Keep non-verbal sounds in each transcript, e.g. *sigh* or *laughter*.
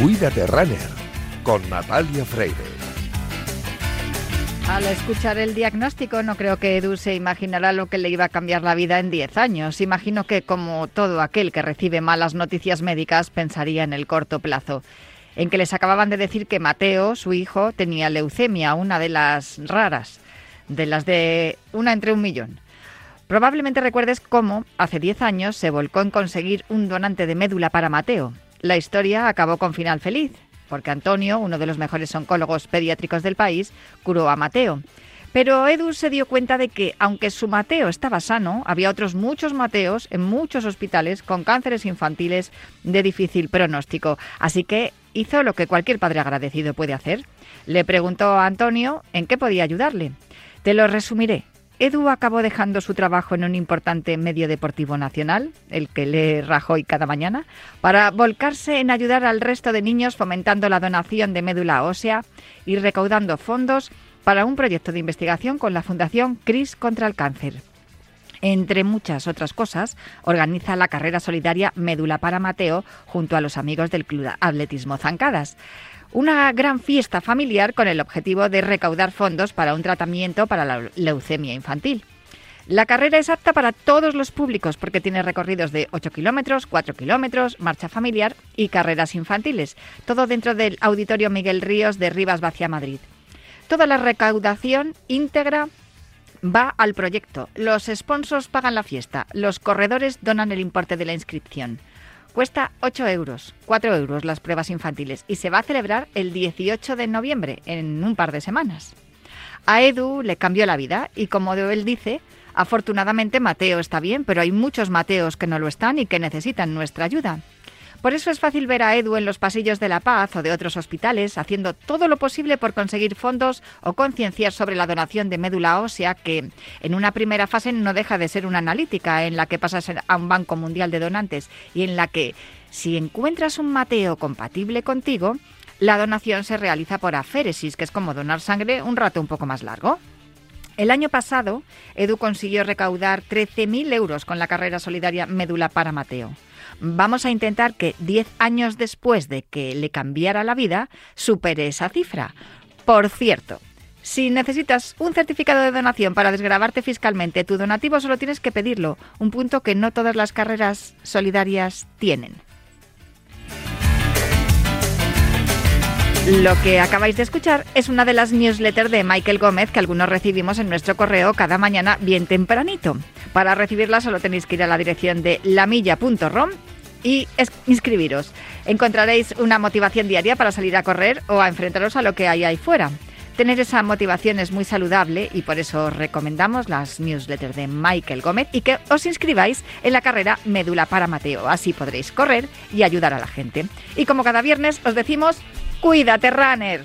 Cuídate Runner con Natalia Freire. Al escuchar el diagnóstico, no creo que Edu se imaginara lo que le iba a cambiar la vida en 10 años. Imagino que, como todo aquel que recibe malas noticias médicas, pensaría en el corto plazo. En que les acababan de decir que Mateo, su hijo, tenía leucemia, una de las raras, de las de una entre un millón. Probablemente recuerdes cómo, hace 10 años, se volcó en conseguir un donante de médula para Mateo. La historia acabó con final feliz porque Antonio, uno de los mejores oncólogos pediátricos del país, curó a Mateo. Pero Edu se dio cuenta de que, aunque su Mateo estaba sano, había otros muchos Mateos en muchos hospitales con cánceres infantiles de difícil pronóstico. Así que hizo lo que cualquier padre agradecido puede hacer. Le preguntó a Antonio en qué podía ayudarle. Te lo resumiré. Edu acabó dejando su trabajo en un importante medio deportivo nacional, el que lee Rajoy cada mañana, para volcarse en ayudar al resto de niños fomentando la donación de médula ósea y recaudando fondos para un proyecto de investigación con la Fundación CRIS contra el Cáncer. Entre muchas otras cosas, organiza la carrera solidaria Médula para Mateo junto a los amigos del Club Atletismo Zancadas una gran fiesta familiar con el objetivo de recaudar fondos para un tratamiento para la leucemia infantil. La carrera es apta para todos los públicos porque tiene recorridos de 8 kilómetros, 4 kilómetros, marcha familiar y carreras infantiles, todo dentro del Auditorio Miguel Ríos de Rivas Vacia Madrid. Toda la recaudación íntegra va al proyecto. Los sponsors pagan la fiesta, los corredores donan el importe de la inscripción. Cuesta 8 euros, 4 euros las pruebas infantiles y se va a celebrar el 18 de noviembre, en un par de semanas. A Edu le cambió la vida y como él dice, afortunadamente Mateo está bien, pero hay muchos Mateos que no lo están y que necesitan nuestra ayuda. Por eso es fácil ver a Edu en los pasillos de La Paz o de otros hospitales haciendo todo lo posible por conseguir fondos o concienciar sobre la donación de médula ósea que en una primera fase no deja de ser una analítica en la que pasas a un banco mundial de donantes y en la que si encuentras un Mateo compatible contigo, la donación se realiza por aféresis, que es como donar sangre un rato un poco más largo. El año pasado, Edu consiguió recaudar 13.000 euros con la carrera solidaria Médula para Mateo. Vamos a intentar que 10 años después de que le cambiara la vida, supere esa cifra. Por cierto, si necesitas un certificado de donación para desgrabarte fiscalmente tu donativo, solo tienes que pedirlo, un punto que no todas las carreras solidarias tienen. Lo que acabáis de escuchar es una de las newsletters de Michael Gómez que algunos recibimos en nuestro correo cada mañana bien tempranito. Para recibirla solo tenéis que ir a la dirección de lamilla.rom y inscribiros. Encontraréis una motivación diaria para salir a correr o a enfrentaros a lo que hay ahí fuera. Tener esa motivación es muy saludable y por eso os recomendamos las newsletters de Michael Gómez y que os inscribáis en la carrera Médula para Mateo. Así podréis correr y ayudar a la gente. Y como cada viernes os decimos Cuídate, runner.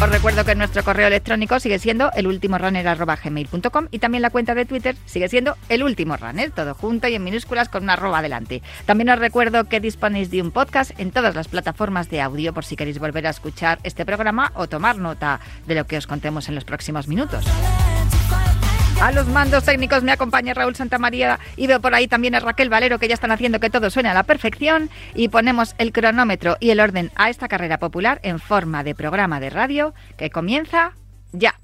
Os recuerdo que nuestro correo electrónico sigue siendo elultimorunner.gmail.com y también la cuenta de Twitter sigue siendo el runner, todo junto y en minúsculas con una arroba adelante. También os recuerdo que disponéis de un podcast en todas las plataformas de audio por si queréis volver a escuchar este programa o tomar nota de lo que os contemos en los próximos minutos. A los mandos técnicos me acompaña Raúl Santamaría y veo por ahí también a Raquel Valero que ya están haciendo que todo suene a la perfección y ponemos el cronómetro y el orden a esta carrera popular en forma de programa de radio que comienza ya.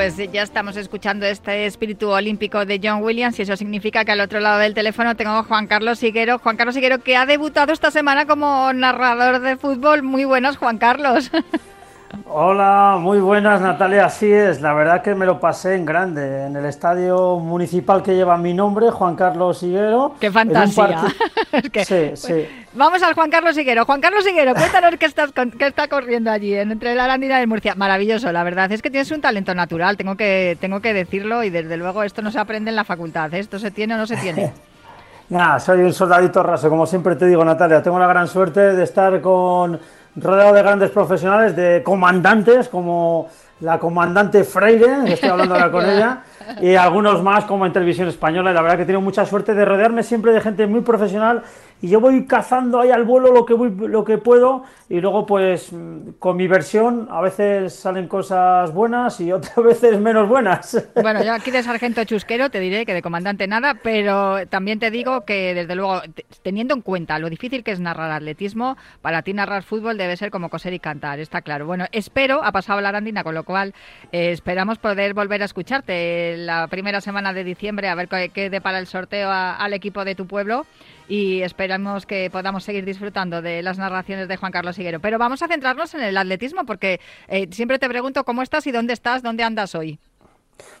Pues ya estamos escuchando este espíritu olímpico de John Williams y eso significa que al otro lado del teléfono tengo a Juan Carlos Higuero. Juan Carlos Higuero que ha debutado esta semana como narrador de fútbol. Muy buenas, Juan Carlos. *laughs* Hola, muy buenas Natalia, así es, la verdad que me lo pasé en grande, en el estadio municipal que lleva mi nombre, Juan Carlos Higuero. ¡Qué fantasía! *laughs* sí, sí. Vamos al Juan Carlos Higuero. Juan Carlos Higuero, cuéntanos qué, estás, qué está corriendo allí entre la Arandina y Murcia. Maravilloso, la verdad, es que tienes un talento natural, tengo que, tengo que decirlo y desde luego esto no se aprende en la facultad, ¿eh? esto se tiene o no se tiene. *laughs* Nada, soy un soldadito raso, como siempre te digo Natalia, tengo la gran suerte de estar con rodeado de grandes profesionales, de comandantes como la comandante Freire, que estoy hablando ahora con *laughs* ella, y algunos más como en televisión española. Y la verdad que he tenido mucha suerte de rodearme siempre de gente muy profesional y yo voy cazando ahí al vuelo lo que, voy, lo que puedo y luego pues con mi versión a veces salen cosas buenas y otras *laughs* veces menos buenas. Bueno, yo aquí de sargento chusquero te diré que de comandante nada, pero también te digo que desde luego teniendo en cuenta lo difícil que es narrar atletismo, para ti narrar fútbol debe ser como coser y cantar, está claro. Bueno, espero, ha pasado la arandina, con lo cual eh, esperamos poder volver a escucharte la primera semana de diciembre a ver qué, depara el sorteo al equipo de tu pueblo y esperamos que podamos seguir disfrutando de las narraciones de Juan Carlos Higuero. Pero vamos a centrarnos en el atletismo porque eh, siempre te pregunto cómo estás y dónde estás, dónde andas hoy.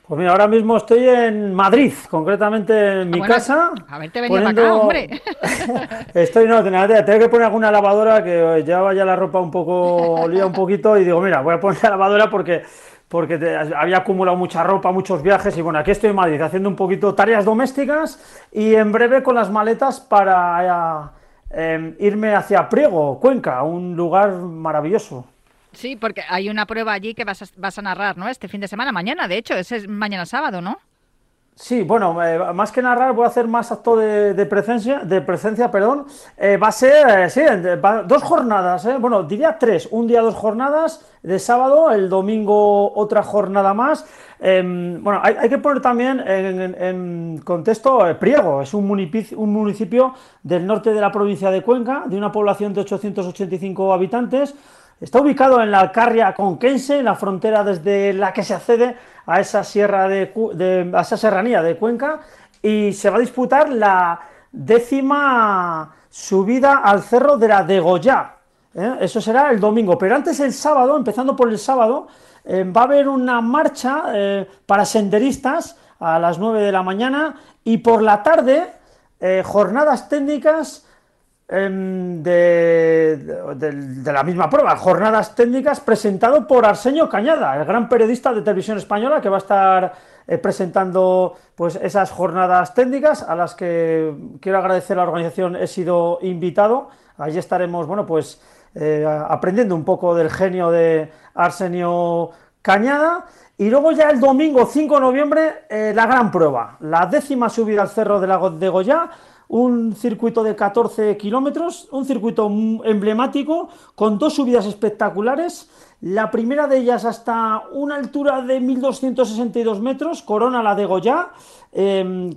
Pues mira, ahora mismo estoy en Madrid, concretamente en mi casa. A ver, te venido acá, hombre. *laughs* estoy, no, tengo que poner alguna lavadora que ya la ropa un poco, *laughs* olía un poquito y digo, mira, voy a poner la lavadora porque porque había acumulado mucha ropa, muchos viajes y bueno, aquí estoy en Madrid haciendo un poquito tareas domésticas y en breve con las maletas para eh, em, irme hacia Priego, Cuenca, un lugar maravilloso. Sí, porque hay una prueba allí que vas a, vas a narrar, ¿no? Este fin de semana, mañana, de hecho, ese es mañana sábado, ¿no? Sí, bueno, eh, más que narrar voy a hacer más acto de, presencia, de presencia, perdón. Eh, va a ser, eh, sí, dos jornadas, bueno, diría tres, un día dos jornadas de sábado, el domingo otra jornada más. Em, bueno, hay, que poner también en, contexto Priego, es un municipio, un municipio del norte de la provincia de Cuenca, de una población de 885 habitantes. Está ubicado en la Alcarria conquense, en la frontera desde la que se accede a esa, sierra de, esa serranía de Cuenca, y se va a disputar la décima subida al cerro de la Degollá. ¿eh? Eso será el domingo, pero antes el sábado, empezando por el sábado, eh, va a haber una marcha eh, para senderistas a las 9 de la mañana y por la tarde jornadas técnicas Em, de, la misma prueba, jornadas técnicas presentado por Arsenio Cañada, el gran periodista de televisión española que va a estar eh, presentando pues esas jornadas técnicas a las que quiero agradecer a la organización, he sido invitado, allí estaremos, bueno, pues eh, aprendiendo un poco del genio de Arsenio Cañada. Y luego ya el domingo 5 de noviembre, eh, la gran prueba, la décima subida al cerro de la de Goya, un circuito de 14 kilómetros, un circuito emblemático con dos subidas espectaculares. La primera de ellas hasta una altura de 1262 metros, corona la de Goya. Em,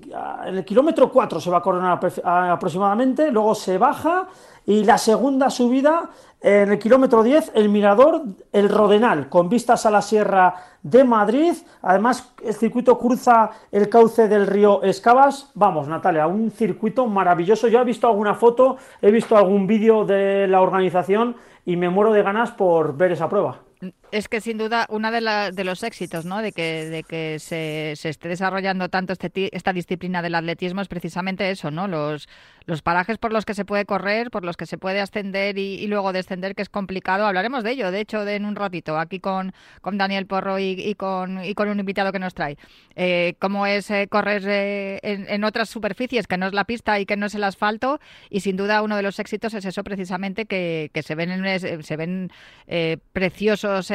en el kilómetro 4 se va a coronar aproximadamente, luego se baja y la segunda subida en el kilómetro 10, el mirador, el Rodenal, con vistas a la Sierra de Madrid. Además, el circuito cruza el cauce del río Escabas. Vamos, Natalia, un circuito maravilloso. Yo he visto alguna foto, he visto algún vídeo de la organización y me muero de ganas por ver esa prueba es que sin duda uno de, de los éxitos ¿no? de que, de que se, se esté desarrollando tanto este, esta disciplina del atletismo es precisamente eso, ¿no? los, los parajes por los que se puede correr, por los que se puede ascender y, luego descender, que es complicado. Hablaremos de ello, de hecho, de en un ratito, aquí con, con Daniel Porro y, con, y con un invitado que nos trae. Eh, cómo es eh, correr eh, en, otras superficies, que no es la pista y que no es el asfalto, y sin duda uno de los éxitos es eso precisamente, que, que se ven, en, se ven preciosos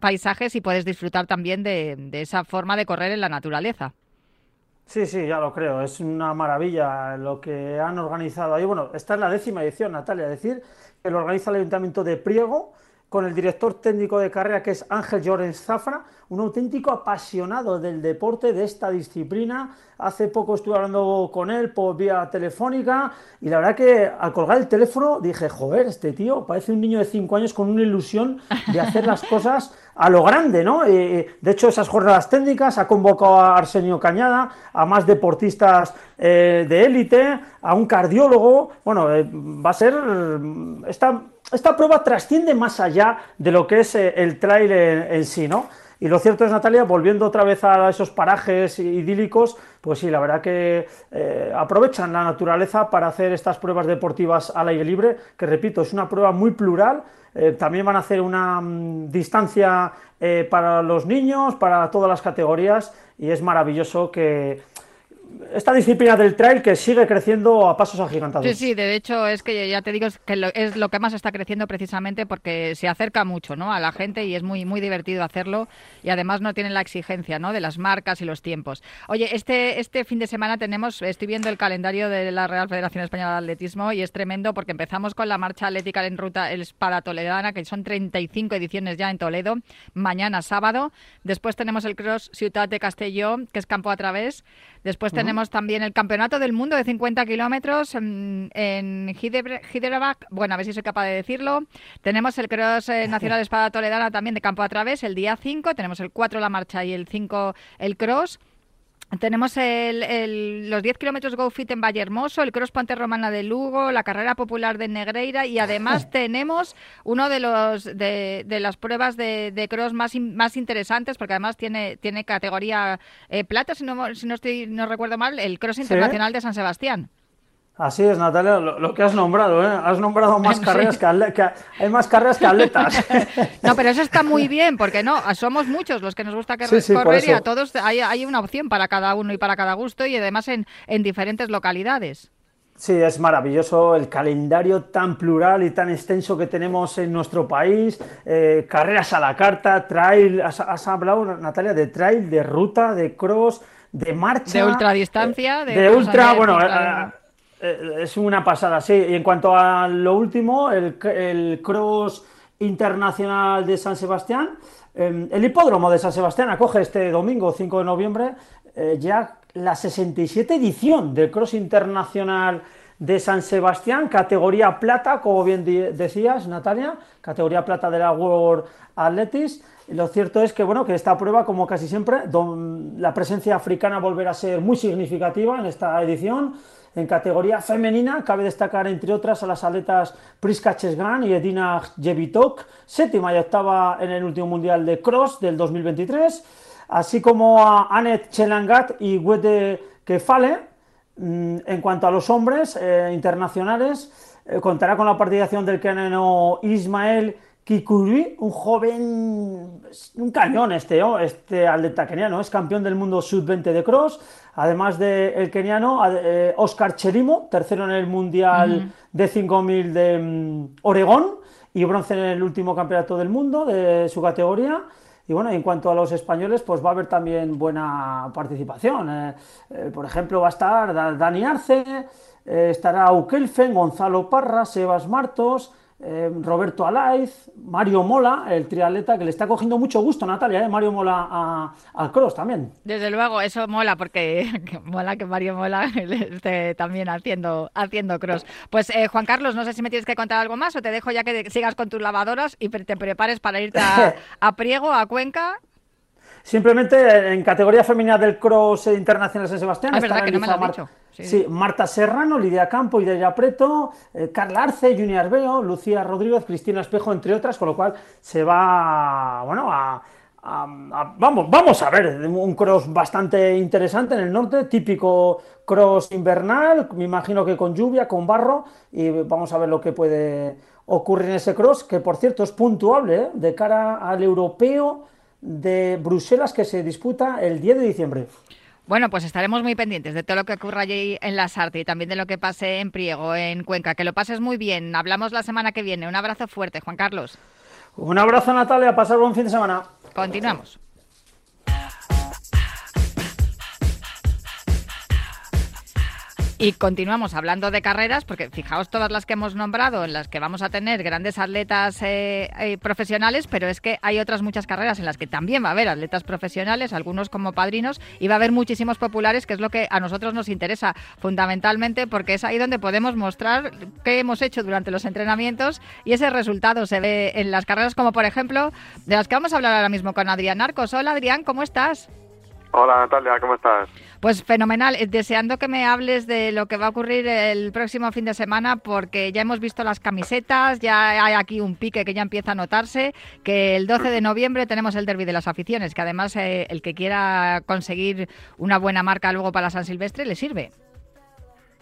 paisajes y puedes disfrutar también de, de esa forma de correr en la naturaleza. Sí, sí, ya lo creo. Es una maravilla lo que han organizado ahí. Bueno, esta es la décima edición, Natalia. Es decir, que lo organiza el Ayuntamiento de Priego con el director técnico de carrera que es Ángel Llorens Zafra, un auténtico apasionado del deporte, de esta disciplina. Hace poco estuve hablando con él por vía telefónica y la verdad que al colgar el teléfono dije, joder, este tío parece un niño de 5 años con una ilusión de hacer las cosas a lo grande, ¿no? de hecho, esas jornadas técnicas ha convocado a Arsenio Cañada, a más deportistas eh, de élite, a un cardiólogo. Bueno, eh, va a ser. Esta, esta prueba trasciende más allá de lo que es eh, el trail en sí, ¿no? Y lo cierto es, Natalia, volviendo otra vez a esos parajes idílicos, pues sí, la verdad que eh, aprovechan la naturaleza para hacer estas pruebas deportivas al aire libre, que repito, es una prueba muy plural. Eh, también van a hacer una mm, distancia eh, para los niños, para todas las categorías, y es maravilloso que esta disciplina del trail que sigue creciendo a pasos agigantados. Sí, sí, de hecho es que ya te digo que es lo que más está creciendo precisamente porque se acerca mucho ¿no? a la gente y es muy, muy divertido hacerlo y además no tienen la exigencia ¿no? de las marcas y los tiempos. Oye, este, este fin de semana tenemos, estoy viendo el calendario de la Real Federación Española de Atletismo y es tremendo porque empezamos con la marcha atlética en ruta el para Toledana, que son 35 ediciones ya en Toledo, mañana sábado. Después tenemos el Cross Ciudad de Castelló, que es campo a través. Después tenemos también el Campeonato del Mundo de 50 kilómetros en, en Bueno, a ver si soy capaz de decirlo. Tenemos el Cross eh, *laughs* Nacional de Espada Toledana también de campo a través el día 5. Tenemos el 4 la marcha y el 5 el cross. Tenemos el, los 10 kilómetros Go Fit en Vallehermoso, el Cross Ponte Romana de Lugo, la carrera popular de Negreira y además *laughs* tenemos uno de los de, las pruebas de, cross más, más interesantes porque además tiene, tiene categoría eh, plata, si no, si no, estoy, no recuerdo mal, el Cross Internacional de San Sebastián. Así es, Natalia, lo, que has nombrado, ¿eh? Has nombrado *laughs* más carreras que, hay más carreras que atletas. *laughs* no, pero eso está muy bien, porque no, somos muchos los que nos gusta que correr y a todos hay, hay, una opción para cada uno y para cada gusto y además en, en diferentes localidades. Sí, es maravilloso el calendario tan plural y tan extenso que tenemos en nuestro país. Eh, carreras a la carta, trail, has, hablado, Natalia, de trail, de ruta, de cross, de marcha. De ultradistancia. De, de ultra, bueno, eh, es una pasada, sí. Y en cuanto a lo último, el, Cross Internacional de San Sebastián, em, el hipódromo de San Sebastián acoge este domingo 5 de noviembre eh, ya la 67 edición del Cross Internacional de San Sebastián, categoría plata, como bien decías, Natalia, categoría plata de la World Athletics. Lo cierto es que, bueno, que esta prueba, como casi siempre, la presencia africana volverá a ser muy significativa en esta edición. En categoría femenina cabe destacar entre otras a las atletas Priska Chesgan y Edina Jevitok, séptima y octava en el último mundial de cross del 2023, así como a Anet Chelangat y Wete Kefale. Mm, en cuanto a los hombres eh, internacionales, eh, contará con la participación del keniano Ismael Kikuri, un joven, un cañón este, este atleta keniano, es campeón del mundo sub-20 de cross, además del el keniano eh, Oscar Cherimo, tercero en el mundial de 5000 de mm, Oregón y bronce en el último campeonato del mundo de su categoría. Y bueno, en cuanto a los españoles, pues va a haber también buena participación. Eh, eh, por ejemplo, va a estar Dani Arce, estará Ukelfen, Gonzalo Parra, Sebas Martos, eh, Roberto Alaiz, Mario Mola, el triatleta que le está cogiendo mucho gusto, Natalia, ¿eh? Mario Mola al cross también. Desde luego, eso mola, porque *laughs* mola que Mario Mola *laughs* esté también haciendo, haciendo cross. Pues eh, Juan Carlos, no sé si me tienes que contar algo más o te dejo ya que sigas con tus lavadoras y te prepares para irte a *laughs* Priego, a Cuenca Simplemente en categoría femenina del cross internacional San Sebastián. Ah, verdad que no me lo has dicho. Sí. Marta Serrano, Lidia Campo, Ideya Preto, eh, Carla Arce, Junior Beo, Lucía Rodríguez, Cristina Espejo, entre otras, con lo cual se va, bueno, a, vamos, vamos a ver, un cross bastante interesante en el norte, típico cross invernal, me imagino que con lluvia, con barro, y vamos a ver lo que puede ocurrir en ese cross, que por cierto es puntuable ¿eh? de cara al europeo de Bruselas que se disputa el 10 de diciembre. Bueno, pues estaremos muy pendientes de todo lo que ocurra allí en la Sarte y también de lo que pase en Priego, en Cuenca. Que lo pases muy bien. Hablamos la semana que viene. Un abrazo fuerte, Juan Carlos. Un abrazo, Natalia. Pasar buen fin de semana. Continuamos. Y continuamos hablando de carreras, porque fijaos todas las que hemos nombrado, en las que vamos a tener grandes atletas eh, eh, profesionales, pero es que hay otras muchas carreras en las que también va a haber atletas profesionales, algunos como padrinos, y va a haber muchísimos populares, que es lo que a nosotros nos interesa fundamentalmente, porque es ahí donde podemos mostrar qué hemos hecho durante los entrenamientos y ese resultado se ve en las carreras, como por ejemplo, de las que vamos a hablar ahora mismo con Adrián Arcos. Hola Adrián, ¿cómo estás? Hola Natalia, ¿cómo estás? Pues fenomenal, eh, deseando que me hables de lo que va a ocurrir el próximo fin de semana, porque ya hemos visto las camisetas, ya hay aquí un pique que ya empieza a notarse, que el 12 de noviembre tenemos el derby de las aficiones, que además eh, el que quiera conseguir una buena marca luego para San Silvestre le sirve.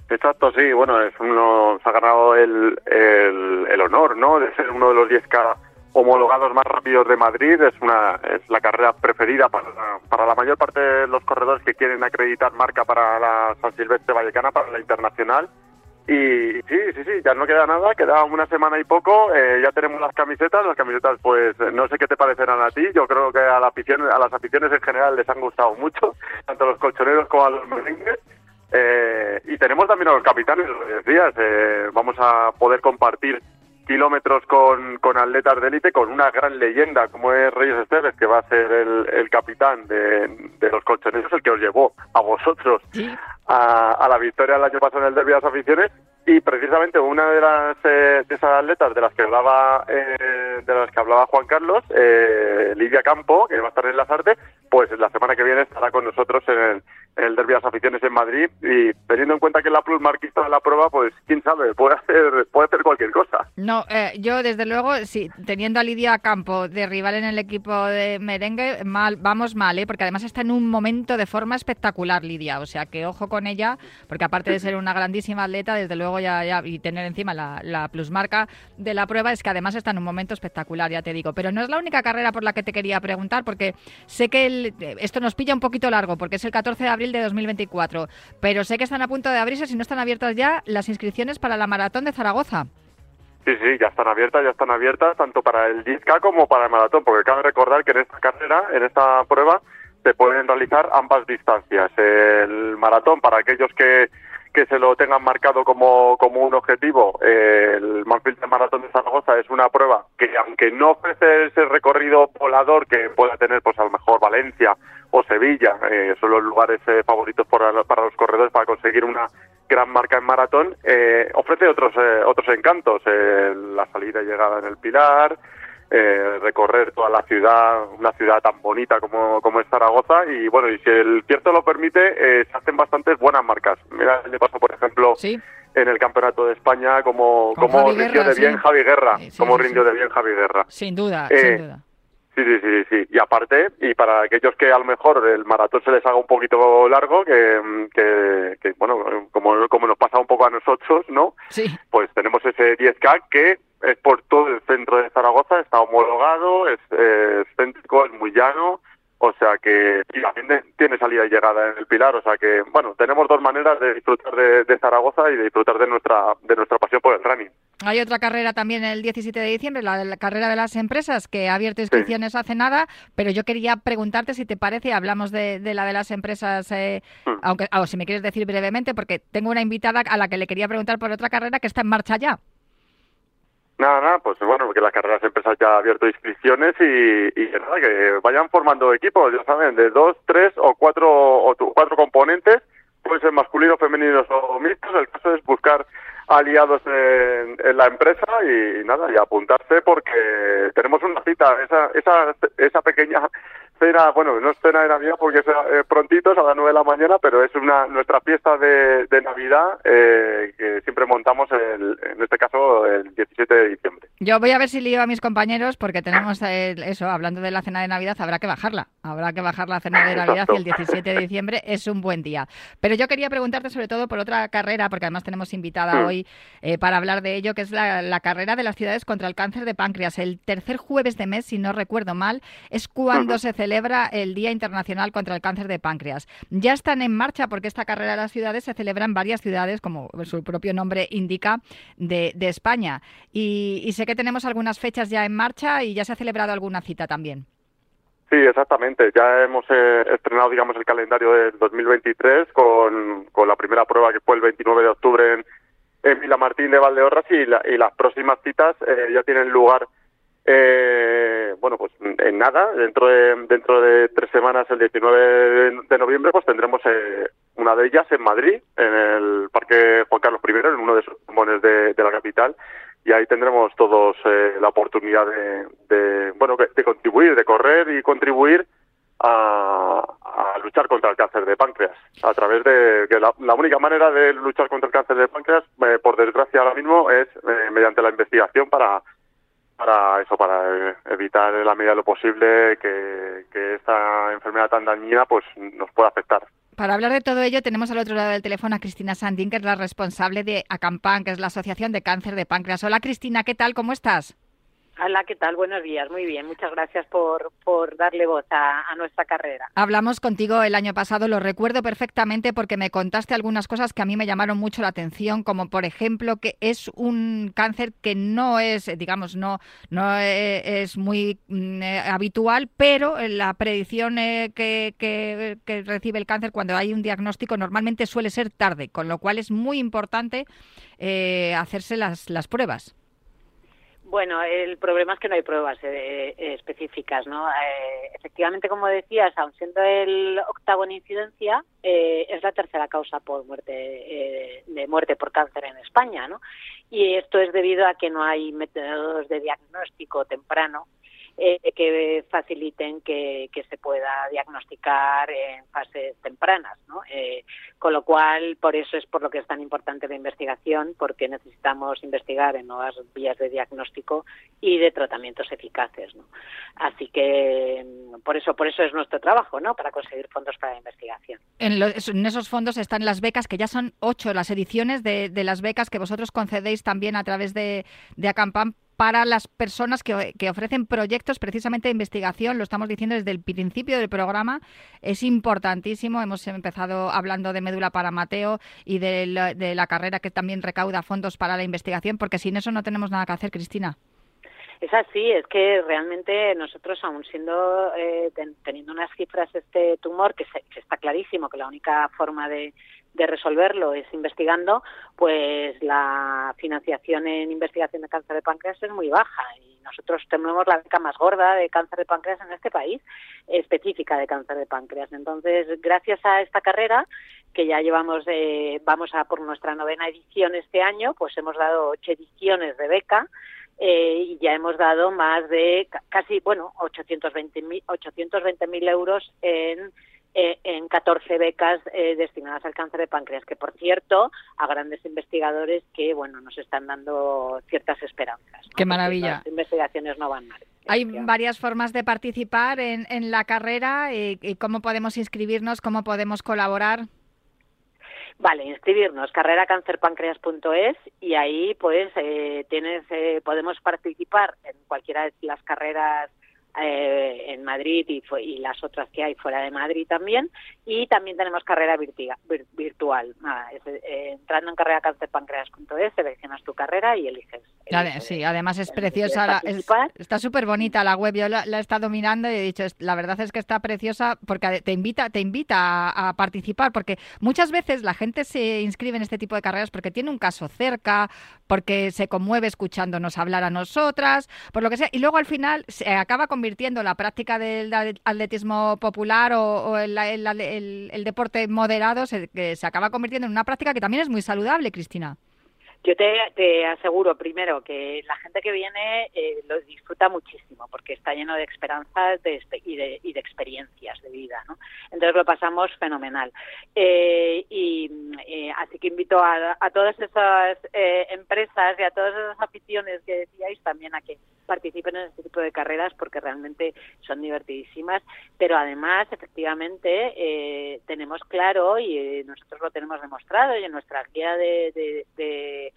Exacto, sí, bueno, es uno, se ha ganado el, el, honor, ¿no? De ser uno de los 10K homologados más rápidos de Madrid. Es una es la carrera preferida para, para la mayor parte de los corredores que quieren acreditar marca para la San Silvestre Vallecana, para la internacional. Y sí, sí, sí, ya no queda nada, queda una semana y poco, eh, ya tenemos las camisetas, las camisetas pues no sé qué te parecerán a ti, yo creo que a, la afición, a las aficiones en general les han gustado mucho, tanto a los colchoneros como a los merengues, eh, y tenemos también a los capitanes, lo decías, eh, vamos a poder compartir kilómetros con, con atletas de élite, con una gran leyenda como es Reyes Esteves, que va a ser el, el capitán de, de, los colchoneros, el que os llevó a vosotros a, a, la victoria el año pasado en el Derby de las Aficiones. Y precisamente una de las eh, de esas atletas de las que hablaba eh, de las que hablaba Juan Carlos, eh, Lidia Campo, que va a estar en las artes, pues la semana que viene estará con nosotros en el, Derby de las Aficiones en Madrid y teniendo en cuenta que la plus marquista de la prueba, pues quién sabe, puede hacer puede hacer cualquier cosa. No, eh, yo desde luego, sí, teniendo a Lidia Campo de rival en el equipo de merengue, mal, vamos mal, ¿eh? porque además está en un momento de forma espectacular Lidia, o sea que ojo con ella, porque aparte de ser una grandísima atleta, desde luego ya, ya y tener encima la, la plusmarca de la prueba es que además está en un momento espectacular, ya te digo. Pero no es la única carrera por la que te quería preguntar, porque sé que el, esto nos pilla un poquito largo, porque es el 14 de abril de 2024. Pero sé que están a punto de abrirse, si no están abiertas ya, las inscripciones para la maratón de Zaragoza. Sí, sí, ya están abiertas, ya están abiertas tanto para el 10K como para el maratón, porque cabe recordar que en esta carrera, en esta prueba, se pueden realizar ambas distancias. El maratón para aquellos que que se lo tengan marcado como, como un objetivo. Eh, el Manfield Maratón de Zaragoza es una prueba que, aunque no ofrece ese recorrido volador que pueda tener, pues a lo mejor Valencia o Sevilla, eh, son los lugares eh, favoritos para, para los corredores para conseguir una gran marca en maratón, eh, ofrece otros eh, otros encantos, eh, la salida y llegada en el Pilar, eh, recorrer toda la ciudad, una ciudad tan bonita como, como es Zaragoza y bueno, y si el cierto lo permite, eh, se hacen bastantes buenas marcas. Mira, año pasado, por ejemplo, ¿Sí? en el Campeonato de España, como, como rindió de bien. Javi Guerra, como rindió de bien Javi Guerra. Sin duda, Eh, sin duda. Sí, sí, sí, sí. Y aparte, y para aquellos que a lo mejor el maratón se les haga un poquito largo, que, que, que, bueno, como, como nos pasa un poco a nosotros, ¿no? Sí. Pues tenemos ese 10K que es por todo el centro de Zaragoza, está homologado, es, es céntrico, es muy llano, o sea que y también tiene salida y llegada en el Pilar, o sea que, bueno, tenemos dos maneras de disfrutar de, de Zaragoza y de disfrutar de nuestra, de nuestra pasión por el running. Hay otra carrera también el 17 de diciembre, la, la carrera de las empresas, que ha abierto inscripciones hace nada, pero yo quería preguntarte si te parece, hablamos de, de la de las empresas, eh, Hmm. aunque o si me quieres decir brevemente, porque tengo una invitada a la que le quería preguntar por otra carrera que está en marcha ya. Nada, nada, pues bueno, porque las carreras empresas ya ha abierto inscripciones y, y que nada, que vayan formando equipos, ya saben, de dos, tres o cuatro, o cuatro componentes, pueden ser masculinos, femeninos o mixtos, el caso es buscar aliados en, en la empresa y, nada, y apuntarse porque tenemos una cita, esa, esa, esa pequeña cena, bueno, no es cena de Navidad porque es eh, prontito, es a las nueve de la mañana, pero es una nuestra fiesta de, de Navidad eh, que siempre montamos, el, en este caso, el 17 de diciembre. Yo voy a ver si lío a mis compañeros porque tenemos eh, eso, hablando de la cena de Navidad, habrá que bajarla. Habrá que bajar la cena de Navidad y el 17 de diciembre es un buen día. Pero yo quería preguntarte sobre todo por otra carrera, porque además tenemos invitada Mm. hoy eh, para hablar de ello, que es la, la carrera de las ciudades contra el cáncer de páncreas. El tercer jueves de mes, si no recuerdo mal, es cuando Ujú. se celebra el Día Internacional contra el Cáncer de Páncreas. Ya están en marcha porque esta carrera de las ciudades se celebra en varias ciudades, como su propio nombre indica, de, de España. Y, sé que tenemos algunas fechas ya en marcha y ya se ha celebrado alguna cita también. Sí, exactamente. Ya hemos eh, estrenado, digamos, el calendario del 2023 con, con la primera prueba que fue el 29 de octubre en, en Vilamartín de Valdeorras y, y las próximas citas eh, ya tienen lugar eh, bueno, pues en nada, dentro de, dentro de tres semanas, el 19 de noviembre, pues tendremos eh, una de ellas en Madrid, en el Parque Juan Carlos I, en uno de esos pulmones de, la capital, y ahí tendremos todos eh, la oportunidad de, bueno, de contribuir, de correr y contribuir a, luchar contra el cáncer de páncreas a través de que la, única manera de luchar contra el cáncer de páncreas eh, por desgracia ahora mismo es eh, mediante la investigación para para eso, para evitar en la medida de lo posible que, que esta enfermedad tan dañina pues nos pueda afectar. Para hablar de todo ello, tenemos al otro lado del teléfono a Cristina Sandín, que es la responsable de ACAMPAN, que es la Asociación de Cáncer de Páncreas. Hola Cristina, ¿qué tal? ¿Cómo estás? Hola, ¿qué tal? Buenos días, muy bien. Muchas gracias por, por darle voz a, nuestra carrera. Hablamos contigo el año pasado, lo recuerdo perfectamente porque me contaste algunas cosas que a mí me llamaron mucho la atención, como por ejemplo que es un cáncer que no es, digamos, no, no e, es muy mm, eh, habitual, pero la predicción eh, que, que, recibe el cáncer cuando hay un diagnóstico normalmente suele ser tarde, con lo cual es muy importante eh, hacerse las, las pruebas. Bueno, el problema es que no hay pruebas eh, eh, específicas, ¿no? Eh, efectivamente, como decías, aun siendo el octavo en incidencia, es la tercera causa por muerte de muerte por cáncer en España, ¿no? Y esto es debido a que no hay métodos de diagnóstico temprano eh, que faciliten que, se pueda diagnosticar en fases tempranas. ¿no? Eh, con lo cual, por eso es por lo que es tan importante la investigación, porque necesitamos investigar en nuevas vías de diagnóstico y de tratamientos eficaces. ¿no? Así que mm, por eso, por eso es nuestro trabajo, ¿no? para conseguir fondos para la investigación. En, esos fondos están las becas, que ya son ocho las ediciones de, las becas que vosotros concedéis también a través de, de Acampam para las personas que, ofrecen proyectos precisamente de investigación, lo estamos diciendo desde el principio del programa, es importantísimo. Hemos empezado hablando de médula para Mateo y de la, carrera que también recauda fondos para la investigación, porque sin eso no tenemos nada que hacer, Cristina. Es así, es que realmente nosotros, aún siendo, eh, teniendo unas cifras este tumor, que, que, está clarísimo que la única forma de, de resolverlo es investigando, pues la financiación en investigación de cáncer de páncreas es muy baja y nosotros tenemos la beca más gorda de cáncer de páncreas en este país, específica de cáncer de páncreas. Entonces, gracias a esta carrera, que ya llevamos, eh, vamos a por nuestra novena edición este año, pues hemos dado ocho ediciones de beca eh, y ya hemos dado más de casi, bueno, 820.000 820 euros en eh, en 14 becas eh, destinadas al cáncer de páncreas, que por cierto, a grandes investigadores que bueno nos están dando ciertas esperanzas. Qué maravilla. Las investigaciones no van mal. Hay varias formas de participar en, en la carrera. y ¿Cómo podemos inscribirnos? ¿Cómo podemos colaborar? Vale, inscribirnos carreracancerpancreas.es y ahí pues eh, tienes eh, podemos participar en cualquiera de las carreras eh, en Madrid y, y, las otras que hay fuera de Madrid también. Y también tenemos carrera virtual. Eh, entrando en carreracancerpancreas.es, seleccionas tu carrera y eliges. sí, además es preciosa. está súper bonita la web. Yo la, he estado mirando y he dicho, la verdad es que está preciosa porque te invita, te invita a, participar. Porque muchas veces la gente se inscribe en este tipo de carreras porque tiene un caso cerca, porque se conmueve escuchándonos hablar a nosotras, por lo que sea. Y luego al final se acaba convirtiendo convirtiendo la práctica del atletismo popular o, el, deporte moderado, se, que se acaba convirtiendo en una práctica que también es muy saludable, Cristina. Yo te, aseguro, primero, que la gente que viene eh, lo disfruta muchísimo porque está lleno de esperanzas y, de, experiencias de vida, ¿no? Entonces lo pasamos fenomenal. Eh, y eh, así que invito a, todas esas empresas y a todas esas aficiones que decíais también a que participen en este tipo de carreras porque realmente son divertidísimas, pero además, efectivamente, tenemos claro y nosotros lo tenemos demostrado y en nuestra guía de de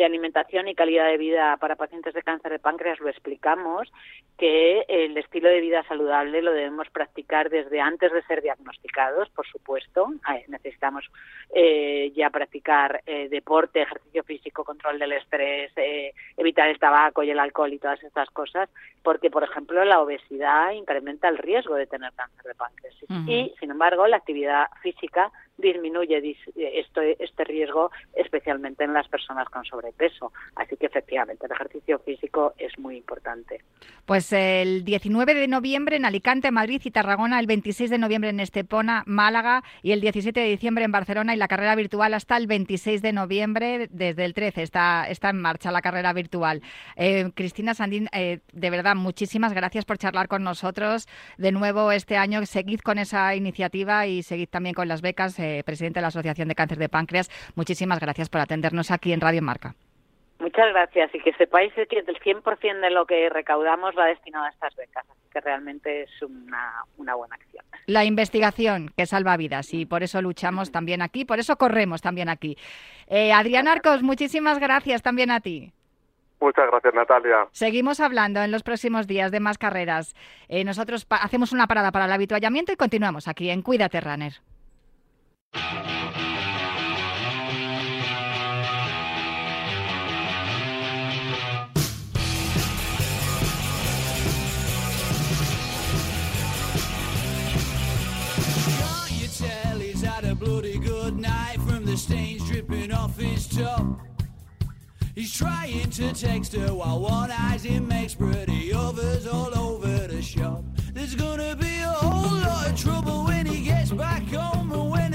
alimentación y calidad de vida para pacientes de cáncer de páncreas lo explicamos, que el estilo de vida saludable lo debemos practicar desde antes de ser diagnosticados, por supuesto. necesitamos eh, ya practicar eh, deporte, ejercicio físico, control del estrés, eh, evitar el tabaco y el alcohol y todas estas cosas, porque, por ejemplo, la obesidad incrementa el riesgo de tener cáncer de páncreas. Y, sin embargo, la actividad física disminuye este, este riesgo, especialmente en las personas con sobrepeso. Así que efectivamente el ejercicio físico es muy importante. Pues el 19 de noviembre en Alicante, Madrid y Tarragona, el 26 de noviembre en Estepona, Málaga y el 17 de diciembre en Barcelona y la carrera virtual hasta el 26 de noviembre, desde el 13 está, está en marcha la carrera virtual. Eh, Cristina Sandín, eh, de verdad, muchísimas gracias por charlar con nosotros. De nuevo este año, seguid con esa iniciativa y seguid también con las becas eh, presidente de la Asociación de Cáncer de Páncreas. Muchísimas gracias por atendernos aquí en Radio Marca. Muchas gracias y que sepáis que el 100% de lo que recaudamos va destinado a estas becas, así que realmente es una, buena acción. La investigación que salva vidas y por eso luchamos también aquí, por eso corremos también aquí. Eh, Adrián Arcos, muchísimas gracias también a ti. Muchas gracias, Natalia. Seguimos hablando en los próximos días de más carreras. Eh, nosotros hacemos una parada para el habituallamiento y continuamos aquí en Cuídate Runner. Bloody good night from the stains dripping off his top. He's trying to text her while one eye's in makes pretty others all over the shop. There's gonna be a whole lot of trouble when he gets back home and when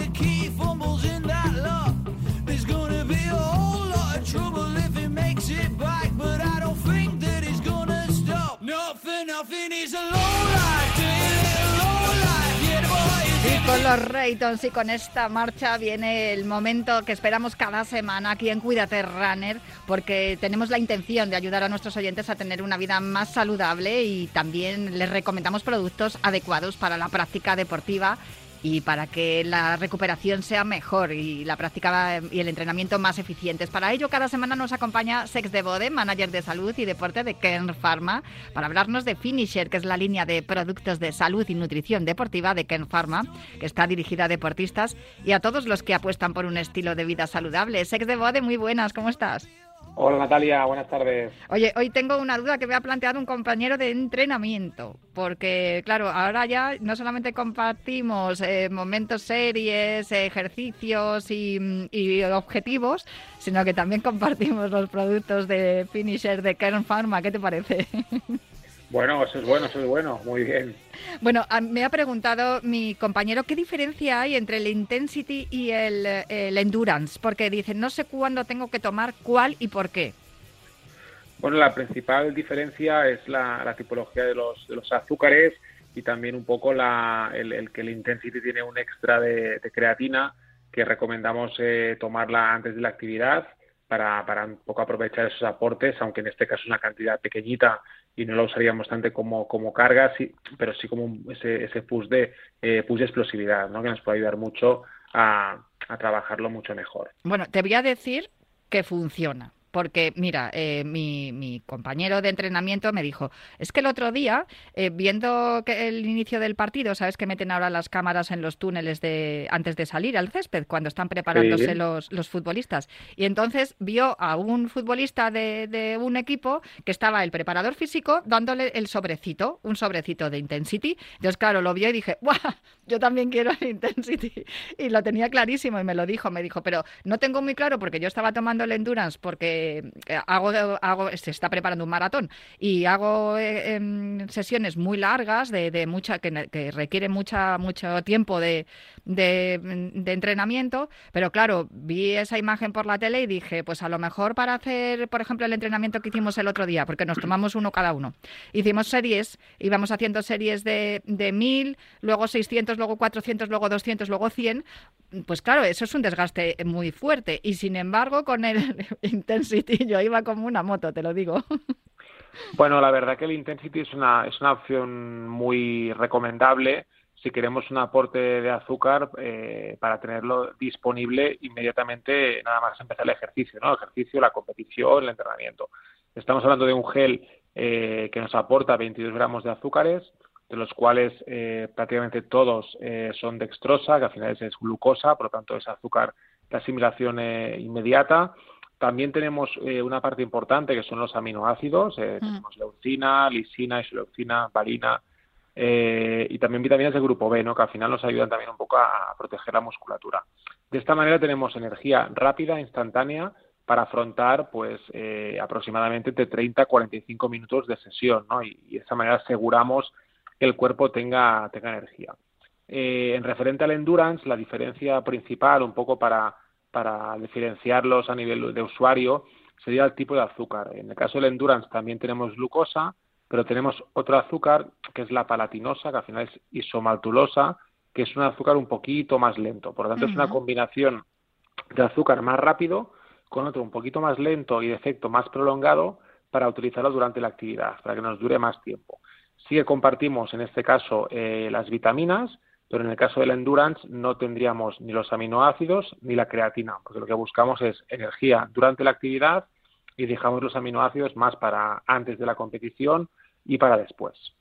con los Raytons y con esta marcha viene el momento que esperamos cada semana aquí en Cuídate Runner, porque tenemos la intención de ayudar a nuestros oyentes a tener una vida más saludable y también les recomendamos productos adecuados para la práctica deportiva y para que la recuperación sea mejor y la práctica y el entrenamiento más eficientes. Para ello, cada semana nos acompaña Sex de Bode, manager de salud y deporte de Kern Pharma, para hablarnos de Finisher, que es la línea de productos de salud y nutrición deportiva de Kern Pharma, que está dirigida a deportistas y a todos los que apuestan por un estilo de vida saludable. Sex de Bode, muy buenas, ¿cómo estás? Hola Natalia, buenas tardes. Oye, hoy tengo una duda que me ha planteado un compañero de entrenamiento, porque claro, ahora ya no solamente compartimos eh, momentos, series, ejercicios y, y, objetivos, sino que también *laughs* compartimos los productos de Finisher de Kern Pharma. ¿Qué te parece? *laughs* Bueno, eso es bueno, eso es bueno, muy bien. Bueno, me ha preguntado mi compañero qué diferencia hay entre el intensity y el, endurance, porque dicen no sé cuándo tengo que tomar cuál y por qué. Bueno, la principal diferencia es la, tipología de los, de los azúcares y también un poco la, el, que el intensity tiene un extra de, creatina que recomendamos eh, tomarla antes de la actividad para, para un poco aprovechar esos aportes, aunque en este caso es una cantidad pequeñita y no lo usaríamos tanto como, como carga, sí, pero sí como ese, ese push de eh, push de explosividad, ¿no? que nos puede ayudar mucho a, a trabajarlo mucho mejor. Bueno, te voy a decir que funciona. Porque, mira, eh, mi, compañero de entrenamiento me dijo, es que el otro día, eh, viendo que el inicio del partido, sabes que meten ahora las cámaras en los túneles de antes de salir al césped, cuando están preparándose los, los, futbolistas. Y entonces vio a un futbolista de, de, un equipo que estaba el preparador físico dándole el sobrecito, un sobrecito de Intensity. Entonces, claro, lo vio y dije, ¡guau! Yo también quiero el Intensity. Y lo tenía clarísimo y me lo dijo. Me dijo, pero no tengo muy claro porque yo estaba tomando el Endurance porque eh, hago, hago, se está preparando un maratón y hago eh, em, sesiones muy largas de, mucha que, que, requieren mucha mucho tiempo de, de, entrenamiento, pero claro, vi esa imagen por la tele y dije, pues a lo mejor para hacer, por ejemplo, el entrenamiento que hicimos el otro día, porque nos tomamos uno cada uno, hicimos series, íbamos haciendo series de, de 1000, luego 600, luego 400, luego 200, luego 100, pues claro, eso es un desgaste muy fuerte y sin embargo con el *laughs* intensivo *laughs* yo iba como una moto, te lo digo. Bueno, la verdad que el Intensity es una, es una opción muy recomendable. si queremos un aporte de azúcar eh, para tenerlo disponible inmediatamente nada más empezar el ejercicio, ¿no? El ejercicio, la competición, el entrenamiento. Estamos hablando de un gel eh, que nos aporta 22 gramos de azúcares, de los cuales eh, prácticamente todos son dextrosa, que al final es, glucosa, por lo tanto es azúcar de asimilación inmediata. También tenemos una parte importante que son los aminoácidos, mm. tenemos leucina, lisina, isoleucina, valina, eh, y también vitaminas del grupo B, ¿no? que al final nos ayudan también un poco a, proteger la musculatura. De esta manera tenemos energía rápida, instantánea, para afrontar pues eh, aproximadamente de 30 a 45 minutos de sesión, ¿no? Y, de esta manera aseguramos que el cuerpo tenga, tenga energía. Eh, en referente al endurance, la diferencia principal, un poco para, para diferenciarlos a nivel de usuario, sería el tipo de azúcar. En el caso del endurance también tenemos glucosa, pero tenemos otro azúcar que es la palatinosa, que al final es isomaltulosa, que es un azúcar un poquito más lento. Por lo tanto, es una combinación de azúcar más rápido con otro un poquito más lento y de efecto más prolongado para utilizarlo durante la actividad, para que nos dure más tiempo. Sí que compartimos en este caso eh, las vitaminas, pero en el caso del endurance no tendríamos ni los aminoácidos ni la creatina, porque lo que buscamos es energía durante la actividad y dejamos los aminoácidos más para antes de la competición y para después.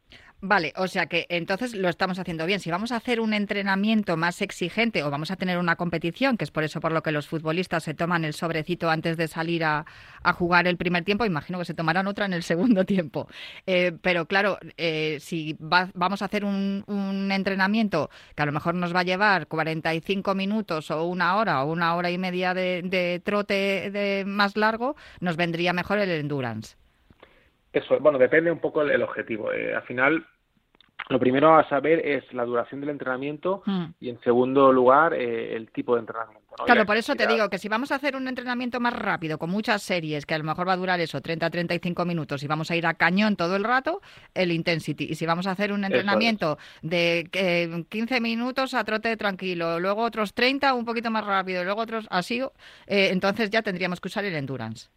Vale, o sea que entonces lo estamos haciendo bien. Si vamos a hacer un entrenamiento más exigente o vamos a tener una competición, que es por eso por lo que los futbolistas se toman el sobrecito antes de salir a, jugar el primer tiempo, imagino que se tomarán otra en el *laughs* segundo tiempo. Eh, pero claro, eh, si vamos a hacer un, entrenamiento que a lo mejor nos va a llevar 45 minutos o una hora o una hora y media de, trote de más largo, nos vendría mejor el endurance. Eso, bueno, depende un poco el, objetivo. Eh, al final, lo primero a saber es la duración del entrenamiento mm. y, en segundo lugar, eh, el tipo de entrenamiento. Claro, por eso te digo que si vamos a hacer un entrenamiento más rápido, con muchas series, que a lo mejor va a durar eso, 30-35 minutos, y vamos a ir a cañón todo el rato, el intensity. Y si vamos a hacer un entrenamiento de 15 minutos a trote tranquilo, luego otros 30 un poquito más rápido, luego otros así, eh, entonces ya tendríamos que usar el endurance.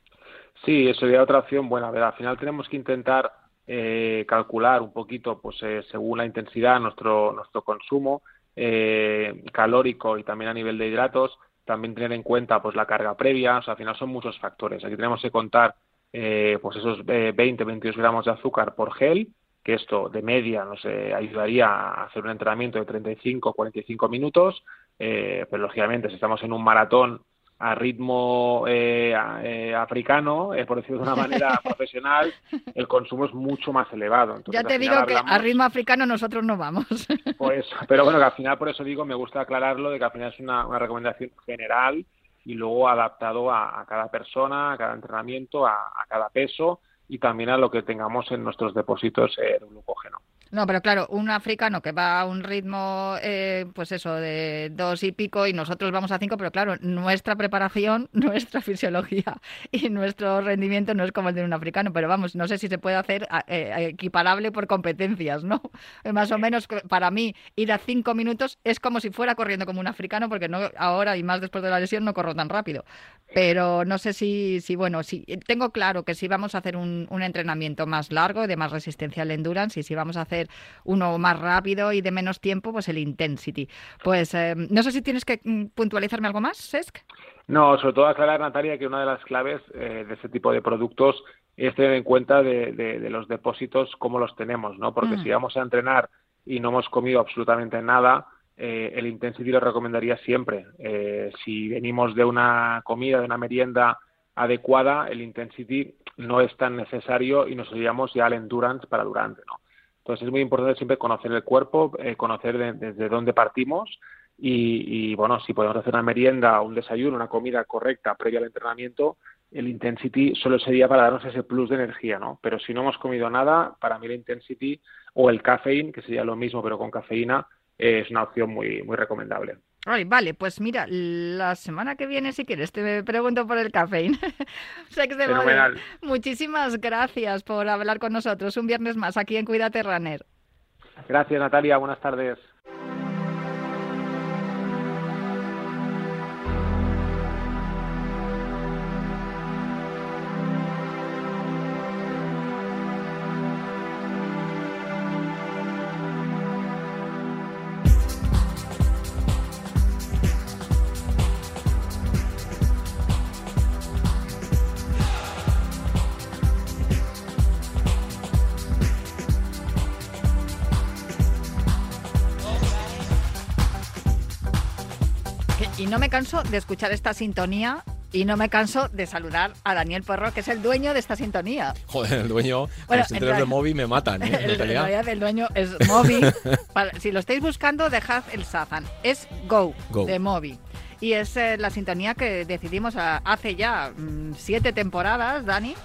Sí, eso sería otra opción buena. Al final tenemos que intentar eh, calcular un poquito, pues eh, según la intensidad, nuestro, nuestro consumo eh, calórico y también a nivel de hidratos, también tener en cuenta pues la carga previa, o sea, al final son muchos factores. Aquí tenemos que contar pues esos 20, 22 gramos de azúcar por gel, que esto de media nos ayudaría a hacer un entrenamiento de 35 45 minutos, pero lógicamente si estamos en un maratón a ritmo eh, eh, africano, eh, por decirlo de una manera *laughs* profesional, el consumo es mucho más elevado. ya te digo que a ritmo africano nosotros no vamos. *laughs* Pues, pero bueno, que al final por eso digo, me gusta aclararlo de que al final es una, recomendación general y luego adaptado a, cada persona, a cada entrenamiento, a, a, cada peso y también a lo que tengamos en nuestros depósitos de glucógeno. No, pero claro, un africano que va a un ritmo, eh, pues eso, de dos y pico y nosotros vamos a cinco, pero claro, nuestra preparación, *laughs* nuestra fisiología y nuestro rendimiento no es como el de un africano, pero vamos, no sé si se puede hacer eh, equiparable por competencias, ¿no? *laughs* Más o menos, para mí, ir a cinco minutos es como si fuera corriendo como un africano, porque no ahora y más después de la lesión no corro tan rápido. Pero no sé si, si bueno, si tengo claro que si vamos a hacer un, un entrenamiento más largo, de más resistencia al endurance, y si vamos a hacer uno más rápido y de menos tiempo, pues el intensity. Pues eh, no sé si tienes que mm, puntualizarme algo más, Sesc. No, sobre todo aclarar, Natalia, que una de las claves eh, de este tipo de productos es tener en cuenta de, los depósitos cómo los tenemos, ¿no? Porque mm. si vamos a entrenar y no hemos comido absolutamente nada, eh, el intensity lo recomendaría siempre. si venimos de una comida, de una merienda adecuada, el intensity no es tan necesario y nos iríamos ya al endurance para durante, ¿no? Entonces es muy importante siempre conocer el cuerpo, eh, conocer desde dónde partimos y, bueno, si podemos hacer una merienda, un desayuno, una comida correcta previa al entrenamiento, el intensity solo sería para darnos ese plus de energía, ¿no? Pero si no hemos comido nada, para mí el intensity o el cafeín, que sería lo mismo pero con cafeína, es una opción muy, muy recomendable vale, pues mira, la semana que viene, si quieres, te pregunto por el café. *laughs* Muchísimas gracias por hablar con nosotros un viernes más aquí en Cuídate Runner. Gracias, Natalia. Buenas tardes. Canso de escuchar esta sintonía y no me canso de saludar a Daniel Porro, que es el dueño de esta sintonía. Joder, el dueño, bueno, los de Moby me matan. *laughs* ¿eh? el, el, dueño es Moby. *laughs* si lo estáis buscando, dejad el Sazan. Es Go, de Moby. Y es eh, la sintonía que decidimos hace ya mm, siete temporadas, Dani,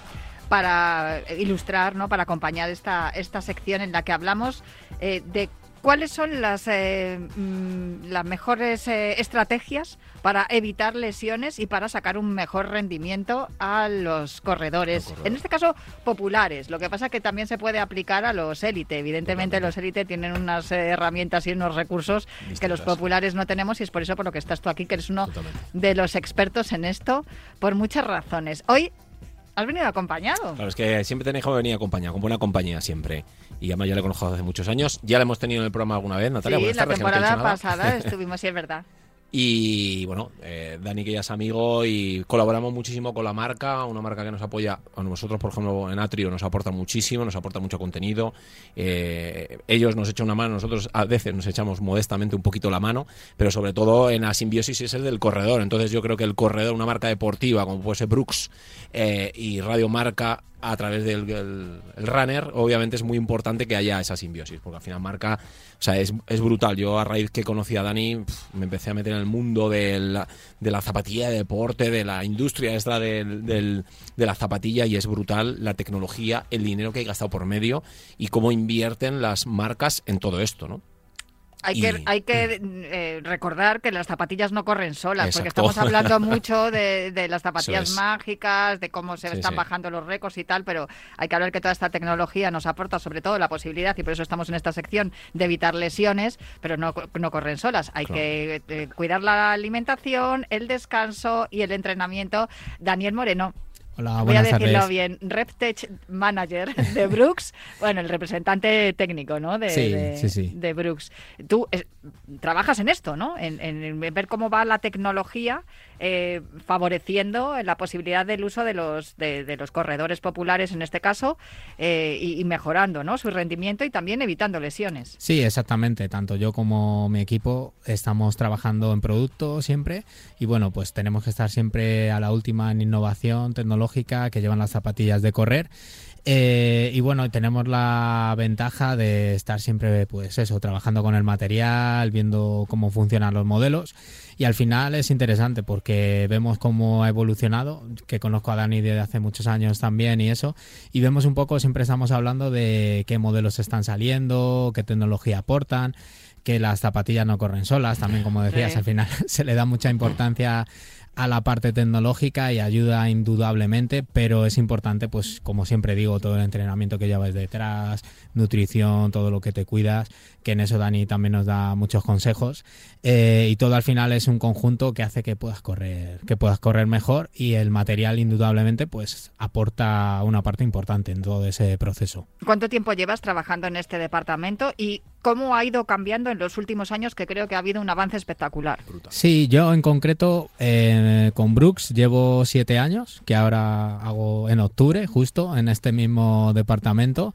para ilustrar, ¿no? para acompañar esta, esta sección en la que hablamos eh, de ¿Cuáles son las, eh, mm, las mejores eh, estrategias para evitar lesiones y para sacar un mejor rendimiento a los corredores? En este caso, populares. Lo que pasa es que también se puede aplicar a los élite. Evidentemente, los élite tienen unas herramientas y unos recursos que los populares no tenemos y es por eso por lo que estás tú aquí, que eres uno de los expertos en esto, por muchas razones. Hoy has venido acompañado. Claro, es que siempre tenéis que venir acompañado, con buena compañía siempre y además ya le conozco hace muchos años. Ya la hemos tenido en el programa alguna vez, Natalia. Sí, la temporada pasada *laughs* estuvimos, sí, es verdad. Y bueno, eh, Dani que ya es amigo y colaboramos muchísimo con la marca, una marca que nos apoya, a nosotros por ejemplo en Atrio nos aporta muchísimo, nos aporta mucho contenido, eh, ellos nos echan una mano, nosotros a veces nos echamos modestamente un poquito la mano, pero sobre todo en la simbiosis es el del corredor, entonces yo creo que el corredor, una marca deportiva como puede ser Brooks eh, y Radio Marca a través del runner, obviamente es muy importante que haya esa simbiosis, porque al final marca, o sea, es, es brutal. Yo a raíz que conocí a Dani, me empecé a meter en el mundo de la, de la zapatilla de deporte, de la industria esta del, de la zapatilla, y es brutal la tecnología, el dinero que hay gastado por medio y cómo invierten las marcas en todo esto, ¿no? Hay que, hay que eh, recordar que las zapatillas no corren solas, porque estamos hablando *laughs* mucho de, las zapatillas mágicas, de cómo se están bajando los récords y tal, pero hay que hablar que toda esta tecnología nos aporta sobre todo la posibilidad, y por eso estamos en esta sección, de evitar lesiones, pero no, no corren solas. Hay que eh, cuidar la alimentación, el descanso y el entrenamiento. Daniel Moreno, Voy a decirlo bien. RepTech Manager de Brooks, *laughs* bueno, el representante técnico, ¿no? De, de, Brooks. Tú eh, trabajas en esto, ¿no? En, ver cómo va la tecnología eh, favoreciendo la posibilidad del uso de los, de, los corredores populares, en este caso, eh, y, mejorando, ¿no? Su rendimiento y también evitando lesiones. Sí, exactamente. Tanto yo como mi equipo estamos trabajando en producto siempre y, bueno, pues tenemos que estar siempre a la última en innovación tecnológica que llevan las zapatillas de correr. Eh, y bueno, tenemos la ventaja de estar siempre, pues eso, trabajando con el material, viendo cómo funcionan los modelos. Y al final es interesante porque vemos cómo ha evolucionado, que conozco a Dani desde hace muchos años también y eso. Y vemos un poco, siempre estamos hablando de qué modelos están saliendo, qué tecnología aportan que las zapatillas no corren solas, también como decías, al final *laughs* se le da mucha importancia a la parte tecnológica y ayuda indudablemente, pero es importante, pues como siempre digo, todo el entrenamiento que llevas detrás, nutrición, todo lo que te cuidas, que en eso Dani también nos da muchos consejos eh, y todo al final es un conjunto que hace que puedas correr, que puedas correr mejor y el material indudablemente pues aporta una parte importante en todo ese proceso. ¿Cuánto tiempo llevas trabajando en este departamento y cómo ha ido cambiando en los últimos años que creo que ha habido un avance espectacular? Sí, yo en concreto eh, con Brooks llevo siete años, que ahora hago en octubre justo en este mismo departamento.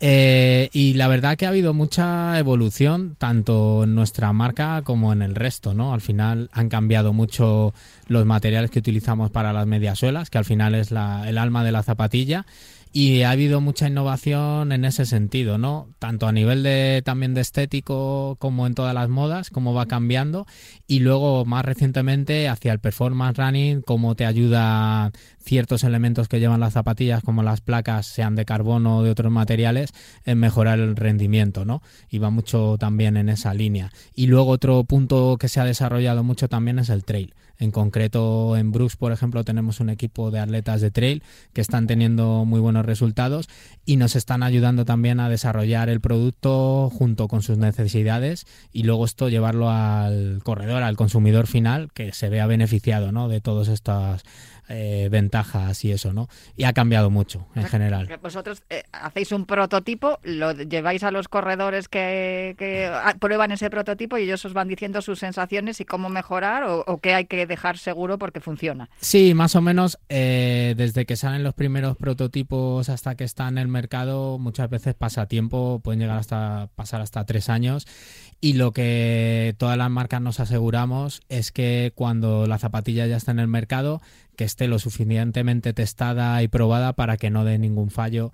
Eh, y la verdad que ha habido mucha evolución tanto en nuestra marca como en el resto, ¿no? Al final han cambiado mucho los materiales que utilizamos para las mediasuelas, que al final es la, el alma de la zapatilla y ha habido mucha innovación en ese sentido, ¿no? Tanto a nivel de también de estético como en todas las modas, cómo va cambiando y luego más recientemente hacia el performance running, cómo te ayuda ciertos elementos que llevan las zapatillas como las placas sean de carbono o de otros materiales en mejorar el rendimiento, ¿no? Y va mucho también en esa línea. Y luego otro punto que se ha desarrollado mucho también es el trail. En concreto, en Brooks, por ejemplo, tenemos un equipo de atletas de trail que están teniendo muy buenos resultados y nos están ayudando también a desarrollar el producto junto con sus necesidades y luego esto llevarlo al corredor, al consumidor final, que se vea beneficiado ¿no? de todas estas eh, ventajas y eso, ¿no? Y ha cambiado mucho en general. Vosotros eh, hacéis un prototipo, lo lleváis a los corredores que, prueban ese prototipo y ellos os van diciendo sus sensaciones y cómo mejorar o, qué hay que dejar seguro porque funciona. Sí, más o menos eh, desde que salen los primeros prototipos hasta que están en el mercado, muchas veces pasa tiempo, pueden llegar hasta pasar hasta tres años Y lo que todas las marcas nos aseguramos es que cuando la zapatilla ya está en el mercado, que esté lo suficientemente testada y probada para que no dé ningún fallo,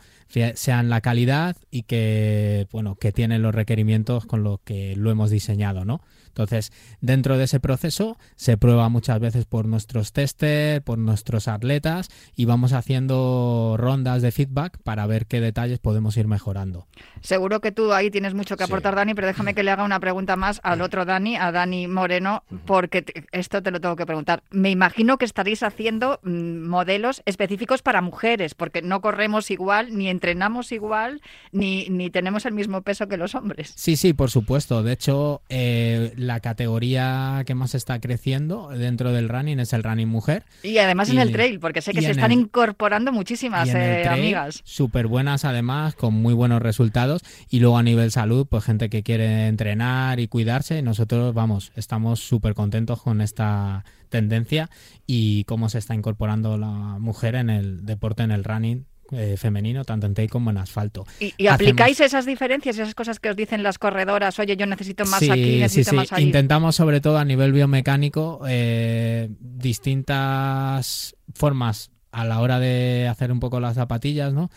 sean la calidad y que bueno, que tienen los requerimientos con lo que lo hemos diseñado, ¿no? Entonces, dentro de ese proceso se prueba muchas veces por nuestros testers, por nuestros atletas y vamos haciendo rondas de feedback para ver qué detalles podemos ir mejorando. Seguro que tú ahí tienes mucho que aportar, Dani, pero déjame que le haga una pregunta más al otro Dani, a Dani Moreno, porque esto te lo tengo que preguntar. Me imagino que estaréis haciendo mm, modelos específicos para mujeres, porque no corremos igual, ni entrenamos igual, ni, ni tenemos el mismo peso que los hombres. Sí, sí, por supuesto. De hecho, eh, la categoría que más está creciendo dentro del running es el running mujer. Y además en el trail, porque sé que se están incorporando muchísimas eh, amigas. Súper buenas además, con muy buenos resultados. Y luego a nivel salud, pues gente que quiere entrenar y cuidarse. Nosotros, vamos, estamos súper contentos con esta tendencia y cómo se está incorporando la mujer en el deporte, en el running eh, femenino, tanto en tail como en asfalto. ¿Y, aplicáis esas diferencias, esas cosas que os dicen las corredoras? Oye, yo necesito más aquí, necesito sí, más Intentamos, sobre todo a nivel biomecánico, eh, distintas formas a la hora de hacer un poco las zapatillas, ¿no?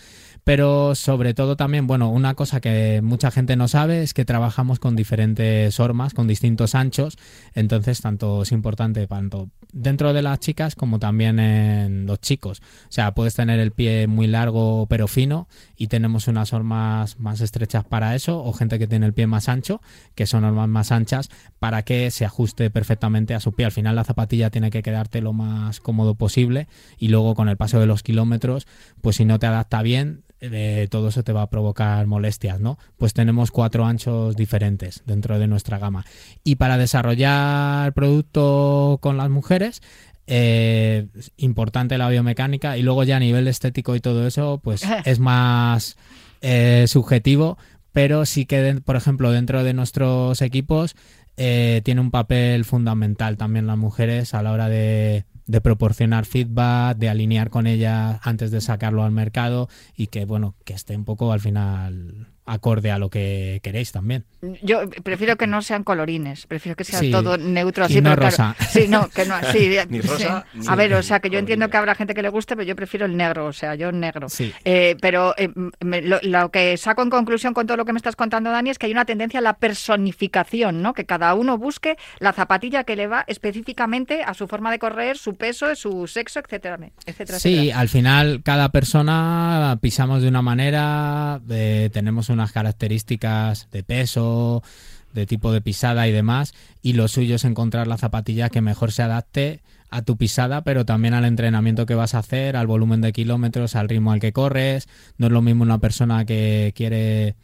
Pero sobre todo también, bueno, una cosa que mucha gente no sabe es que trabajamos con diferentes hormas, con distintos anchos, entonces tanto es importante tanto dentro de las chicas como también en los chicos. O sea, puedes tener el pie muy largo pero fino y tenemos unas hormas más estrechas para eso o gente que tiene el pie más ancho, que son hormas más anchas para que se ajuste perfectamente a su pie. Al final la zapatilla tiene que quedarte lo más cómodo posible y luego con el paso de los kilómetros, pues si no te adapta bien, todo eso te va a provocar molestias, ¿no? Pues tenemos cuatro anchos diferentes dentro de nuestra gama. Y para desarrollar producto con las mujeres, eh, importante la biomecánica y luego ya a nivel estético y todo eso, pues *laughs* es más eh, subjetivo, pero sí que, por ejemplo, dentro de nuestros equipos eh, tiene un papel fundamental también las mujeres a la hora de de proporcionar feedback, de alinear con ella antes de sacarlo al mercado y que, bueno, que esté un poco al final acorde a lo que queréis también. Yo prefiero que no sean colorines, prefiero que sea todo neutro así. Y no rosa. sí, no, que no, sí, *laughs* ni rosa, A ver, o sea, que yo entiendo que habrá gente que le guste, pero yo prefiero el negro, o sea, yo negro. Sí. Eh, pero eh, lo, que saco en conclusión con todo lo que me estás contando, Dani, es que hay una tendencia a la personificación, ¿no? Que cada uno busque la zapatilla que le va específicamente a su forma de correr, su peso, su sexo, etcétera, etcétera. Sí, al final cada persona pisamos de una manera, eh, tenemos un unas características de peso, de tipo de pisada y demás, y lo suyo es encontrar la zapatilla que mejor se adapte a tu pisada, pero también al entrenamiento que vas a hacer, al volumen de kilómetros, al ritmo al que corres. No es lo mismo una persona que quiere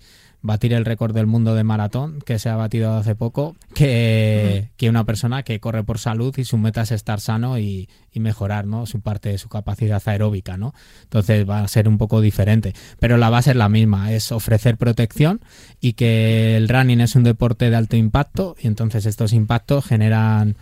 batir el récord del mundo de maratón que se ha batido hace poco que, que, una persona que corre por salud y su meta es estar sano y, y, mejorar ¿no? su parte de su capacidad aeróbica ¿no? entonces va a ser un poco diferente pero la base es la misma es ofrecer protección y que el running es un deporte de alto impacto y entonces estos impactos generan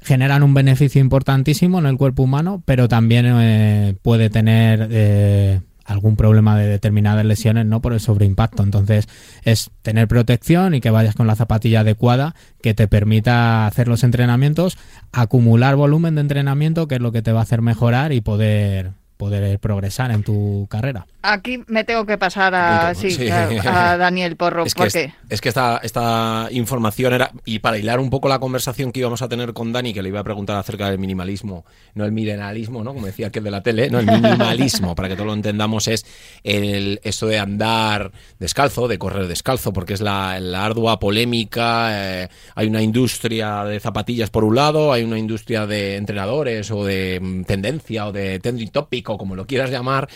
generan un beneficio importantísimo en el cuerpo humano pero también eh, puede tener eh, algún problema de determinadas lesiones, no por el sobreimpacto. Entonces, es tener protección y que vayas con la zapatilla adecuada que te permita hacer los entrenamientos, acumular volumen de entrenamiento, que es lo que te va a hacer mejorar y poder poder progresar en tu carrera. Aquí me tengo que pasar a, *laughs* Daniel Porro. Es que, es, que esta, esta información era, y para hilar un poco la conversación que íbamos a tener con Dani, que le iba a preguntar acerca del minimalismo, no el milenalismo, ¿no? como decía que de la tele, no el *laughs* minimalismo, para que todo lo entendamos, es el, esto de andar descalzo, de correr descalzo, porque es la, ardua polémica, eh, hay una industria de zapatillas por un lado, hay una industria de entrenadores o de mm, tendencia o de trending topic o como lo quieras llamar,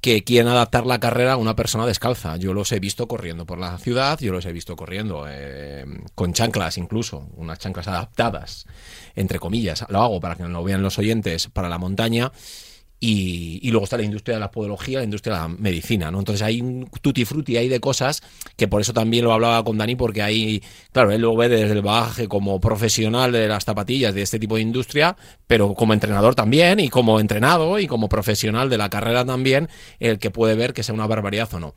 que quieren adaptar la carrera a una persona descalza. Yo los he visto corriendo por la ciudad, yo los he visto corriendo eh, con chanclas incluso, unas chanclas adaptadas, entre comillas. Lo hago para que no lo vean los oyentes, para la montaña. Y, luego está la industria de la podología, la industria de la medicina, ¿no? Entonces hay un tutti frutti hay de cosas que por eso también lo hablaba con Dani, porque ahí, claro, él lo ve desde el bagaje como profesional de las zapatillas de este tipo de industria, pero como entrenador también, y como entrenado, y como profesional de la carrera también, el que puede ver que sea una barbaridad o no.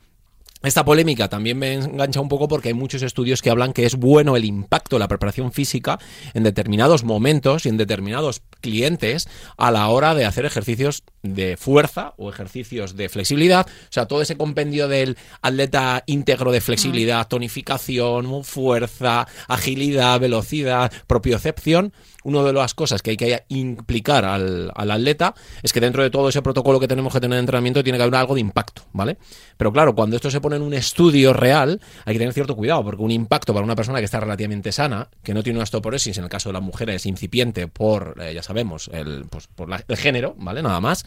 esta polémica también me engancha un poco porque hay muchos estudios que hablan que es bueno el impacto de la preparación física en determinados momentos y en determinados clientes a la hora de hacer ejercicios de fuerza o ejercicios de flexibilidad. O sea, todo ese compendio del atleta íntegro de flexibilidad, tonificación, fuerza, agilidad, velocidad, propiocepción una de las cosas que hay que implicar al, atleta es que dentro de todo ese protocolo que tenemos que tener de entrenamiento tiene que haber algo de impacto, ¿vale? Pero claro, cuando esto se pone en un estudio real, hay que tener cierto cuidado, porque un impacto para una persona que está relativamente sana, que no tiene una osteoporosis, en el caso de las mujeres, incipiente por, eh, ya sabemos, el, pues, por el género, ¿vale? Nada más,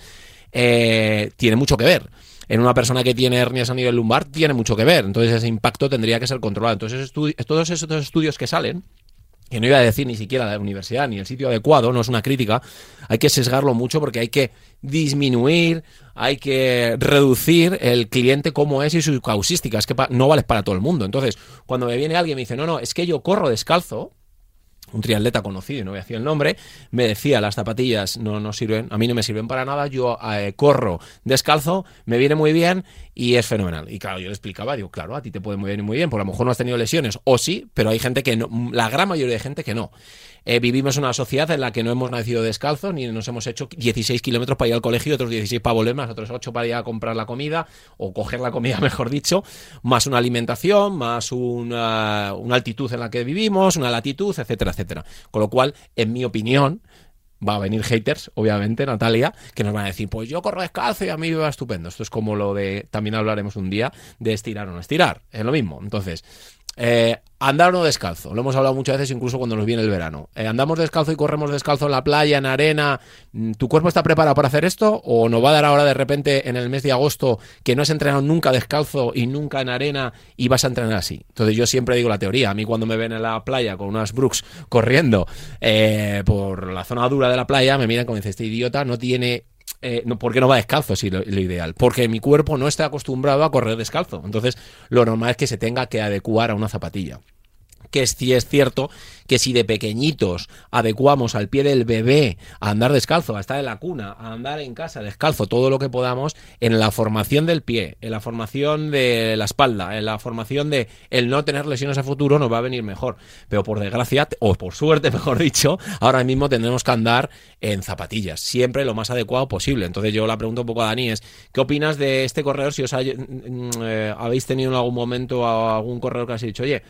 eh, tiene mucho que ver en una persona que tiene hernias a nivel lumbar tiene mucho que ver. Entonces ese impacto tendría que ser controlado. Entonces todos esos estudios que salen que no iba a decir ni siquiera la universidad ni el sitio adecuado, no es una crítica, hay que sesgarlo mucho porque hay que disminuir, hay que reducir el cliente como es y su causística, es que no vale para todo el mundo. Entonces, cuando me viene alguien y me dice, no, no, es que yo corro descalzo, un triatleta conocido, y no voy a decir el nombre, me decía, las zapatillas no, no sirven, a mí no me sirven para nada, yo eh, corro descalzo, me viene muy bien y es fenomenal. Y claro, yo le explicaba, digo, claro, a ti te puede muy bien muy bien, porque a lo mejor no has tenido lesiones, o sí, pero hay gente que no, la gran mayoría de gente que no. Eh, vivimos en una sociedad en la que no hemos nacido descalzos, ni nos hemos hecho 16 kilómetros para ir al colegio, otros 16 para volver, más otros 8 para ir a comprar la comida, o coger la comida, *laughs* mejor dicho, más una alimentación, más una, una altitud en la que vivimos, una latitud, etcétera, etcétera. Con lo cual, en mi opinión, va a venir haters, obviamente, Natalia, que nos van a decir, pues yo corro descalzo y a mí me va estupendo. Esto es como lo de, también hablaremos un día, de estirar o no estirar. Es lo mismo. Entonces, eh, andar o no descalzo, lo hemos hablado muchas veces incluso cuando nos viene el verano. Eh, andamos descalzo y corremos descalzo en la playa, en arena. Mm, ¿Tu cuerpo está preparado para hacer esto? ¿O nos va a dar ahora de repente en el mes de agosto que no has entrenado nunca descalzo y nunca en arena y vas a entrenar así? Entonces yo siempre digo la teoría. A mí cuando me ven en la playa con unas Brooks corriendo eh, por la zona dura de la playa, me miran como dice, este idiota no tiene eh, no, ¿por qué no va descalzo? Si lo, lo, ideal. Porque mi cuerpo no está acostumbrado a correr descalzo. Entonces, lo normal es que se tenga que adecuar a una zapatilla que es, es cierto que si de pequeñitos adecuamos al pie del bebé a andar descalzo, a estar en la cuna, a andar en casa descalzo, todo lo que podamos, en la formación del pie, en la formación de la espalda, en la formación de el no tener lesiones a futuro, nos va a venir mejor. Pero por desgracia, o por suerte, *laughs* mejor dicho, ahora mismo tendremos que andar en zapatillas, siempre lo más adecuado posible. Entonces yo la pregunto un poco a Dani es, ¿qué opinas de este corredor? Si os mm, eh, habéis tenido en algún momento a algún corredor que has dicho, oye,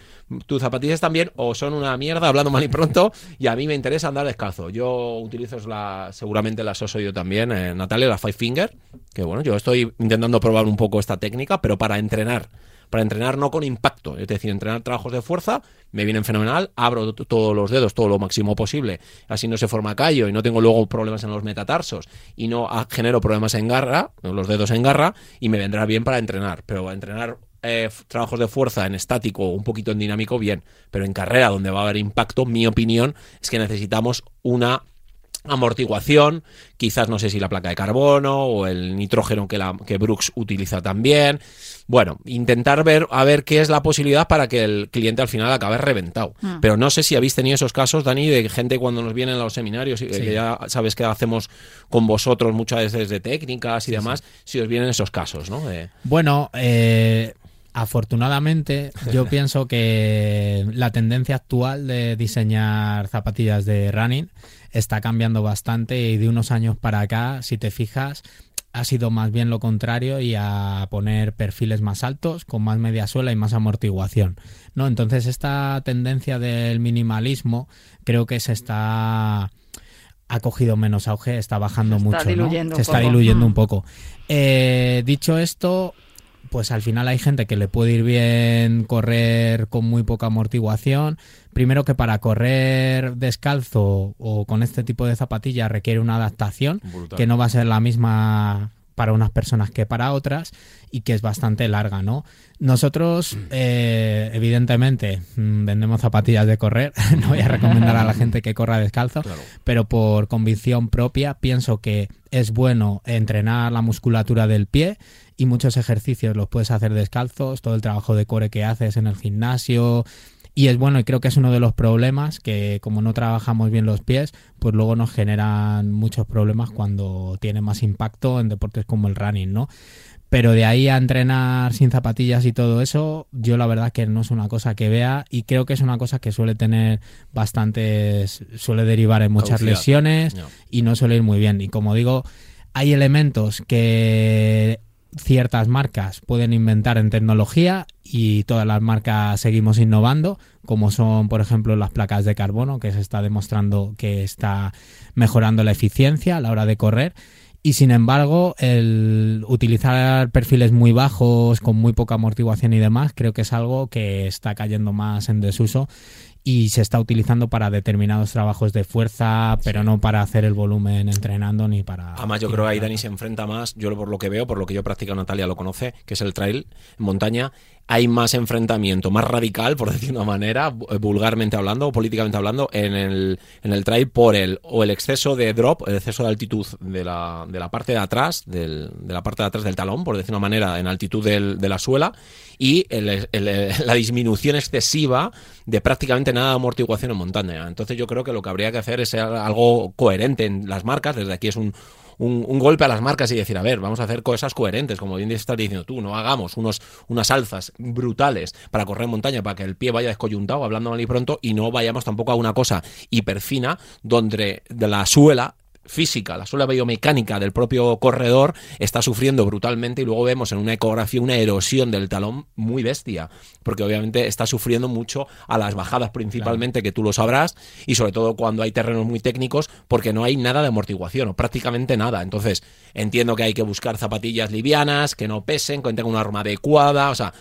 tus zapatillas también o son una mierda, hablando mal y pronto, y a mí me interesa andar descalzo. Yo utilizo la, seguramente las oso yo también, eh, Natalia, la Five Finger, que bueno, yo estoy intentando probar un poco esta técnica, pero para entrenar. Para entrenar no con impacto, es decir, entrenar trabajos de fuerza, me vienen fenomenal, abro todos los dedos todo lo máximo posible, así no se forma callo y no tengo luego problemas en los metatarsos y no genero problemas en garra, los dedos en garra, y me vendrá bien para entrenar, pero entrenar eh, trabajos de fuerza en estático, un poquito en dinámico, bien, pero en carrera donde va a haber impacto, mi opinión es que necesitamos una amortiguación, quizás no sé si la placa de carbono o el nitrógeno que, la, que Brooks utiliza también. Bueno, intentar ver a ver qué es la posibilidad para que el cliente al final acabe reventado. Mm. Pero no sé si habéis tenido esos casos, Dani, de gente cuando nos vienen a los seminarios, y que ya sabes que hacemos con vosotros muchas veces de técnicas y demás, si os vienen esos casos, ¿no? Bueno, eh Afortunadamente, *laughs* yo pienso que la tendencia actual de diseñar zapatillas de running está cambiando bastante y de unos años para acá, si te fijas, ha sido más bien lo contrario y a poner perfiles más altos, con más media suela y más amortiguación. ¿no? Entonces, esta tendencia del minimalismo creo que se está ha cogido menos auge, está bajando mucho, se está diluyendo un poco. Eh, dicho esto, pues al final hay gente que le puede ir bien correr con muy poca amortiguación. Primero que para correr descalzo o con este tipo de zapatillas requiere una adaptación que no va a ser la misma para unas personas que para otras y que es bastante larga, ¿no? Nosotros, eh, evidentemente, mm, vendemos zapatillas de correr, *laughs* no voy a recomendar a la gente que corra descalzo, pero por convicción propia pienso que es bueno entrenar la musculatura del pie y muchos ejercicios los puedes hacer descalzos, todo el trabajo de core que haces en el gimnasio. Y es bueno, y creo que es uno de los problemas que como no trabajamos bien los pies, pues luego nos generan muchos problemas cuando tiene más impacto en deportes como el running, ¿no? Pero de ahí a entrenar sin zapatillas y todo eso, yo la verdad que no es una cosa que vea y creo que es una cosa que suele tener bastantes, suele derivar en muchas lesiones y no suele ir muy bien. Y como digo, hay elementos que ciertas marcas pueden inventar en tecnología y todas las marcas seguimos innovando, como son, por ejemplo, las placas de carbono, que se está demostrando que está mejorando la eficiencia a la hora de correr. Y sin embargo, el utilizar perfiles muy bajos, con muy poca amortiguación y demás, creo que es algo que está cayendo más en desuso y se está utilizando para determinados trabajos de fuerza, pero no para hacer el volumen entrenando ni para... Además yo creo que ahí Dani se enfrenta más, yo por lo que veo, por lo que yo practico, Natalia lo conoce, que es el trail en montaña, hay más enfrentamiento, más radical, por *laughs* decir una manera, eh, vulgarmente hablando o políticamente hablando, en el, en el trail por el o el exceso de drop, el exceso de altitud de la, de la parte de atrás, del, de la parte de atrás del talón, por decir una manera, en altitud del, de la suela, y *laughs* la disminución excesiva de prácticamente nada de amortiguación en montaña. Entonces yo creo que lo que habría que hacer es algo coherente en las marcas, desde aquí es un un, golpe a las marcas y decir, a ver, vamos a hacer cosas coherentes, como bien estás diciendo tú, no hagamos unos, unas alzas brutales para correr montaña, para que el pie vaya descoyuntado, hablando mal y pronto, y no vayamos tampoco a una cosa hiperfina, donde de la suela física, la suela biomecánica del propio corredor está sufriendo brutalmente y luego vemos en una ecografía una erosión del talón muy bestia, porque obviamente está sufriendo mucho a las bajadas principalmente, que tú lo sabrás, y sobre todo cuando hay terrenos muy técnicos, porque no hay nada de amortiguación, o prácticamente nada. Entonces, entiendo que hay que buscar zapatillas livianas, que no pesen, que tengan una arma adecuada, o sea,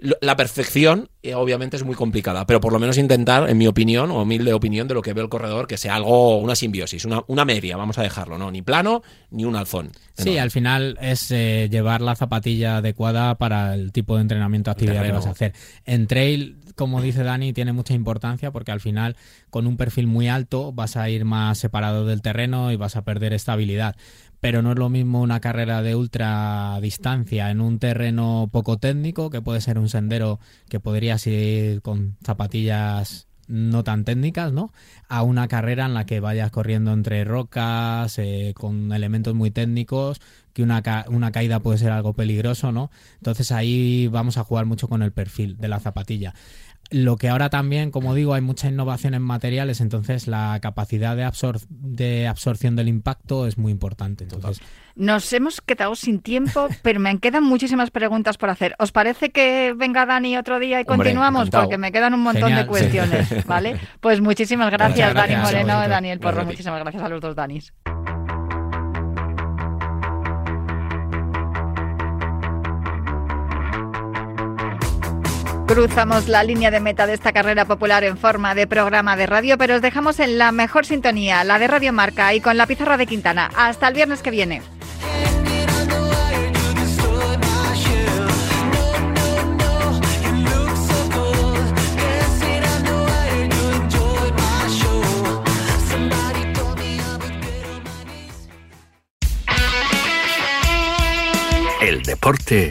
la perfección eh, obviamente es muy complicada, pero por lo menos intentar, en mi opinión, o humilde opinión de lo que ve el corredor, que sea algo, una simbiosis, una, una media, vamos a dejarlo, ¿no? Ni plano, ni un alzón. Sí, al final es eh, llevar la zapatilla adecuada para el tipo de entrenamiento, actividad que vas a hacer. En trail, como dice Dani, tiene mucha importancia porque al final, con un perfil muy alto, vas a ir más separado del terreno y vas a perder estabilidad pero no es lo mismo una carrera de ultra distancia en un terreno poco técnico, que puede ser un sendero que podrías ir con zapatillas no tan técnicas, ¿no? A una carrera en la que vayas corriendo entre rocas, eh, con elementos muy técnicos, que una, una caída puede ser algo peligroso, ¿no? Entonces ahí vamos a jugar mucho con el perfil de la zapatilla. Lo que ahora también, como digo, hay mucha innovación en materiales, entonces la capacidad de, absor de absorción del impacto es muy importante. Entonces, Nos hemos quedado sin tiempo, *laughs* pero me quedan muchísimas preguntas por hacer. ¿Os parece que venga Dani otro día y continuamos? Porque me quedan un montón de cuestiones, ¿vale? *laughs* Pues muchísimas gracias, Dani Moreno y Daniel Porro. Muchísimas gracias a los dos Danis. Cruzamos la línea de meta de esta carrera popular en forma de programa de radio, pero os dejamos en la mejor sintonía, la de Radio Marca y con la pizarra de Quintana. Hasta el viernes que viene. El deporte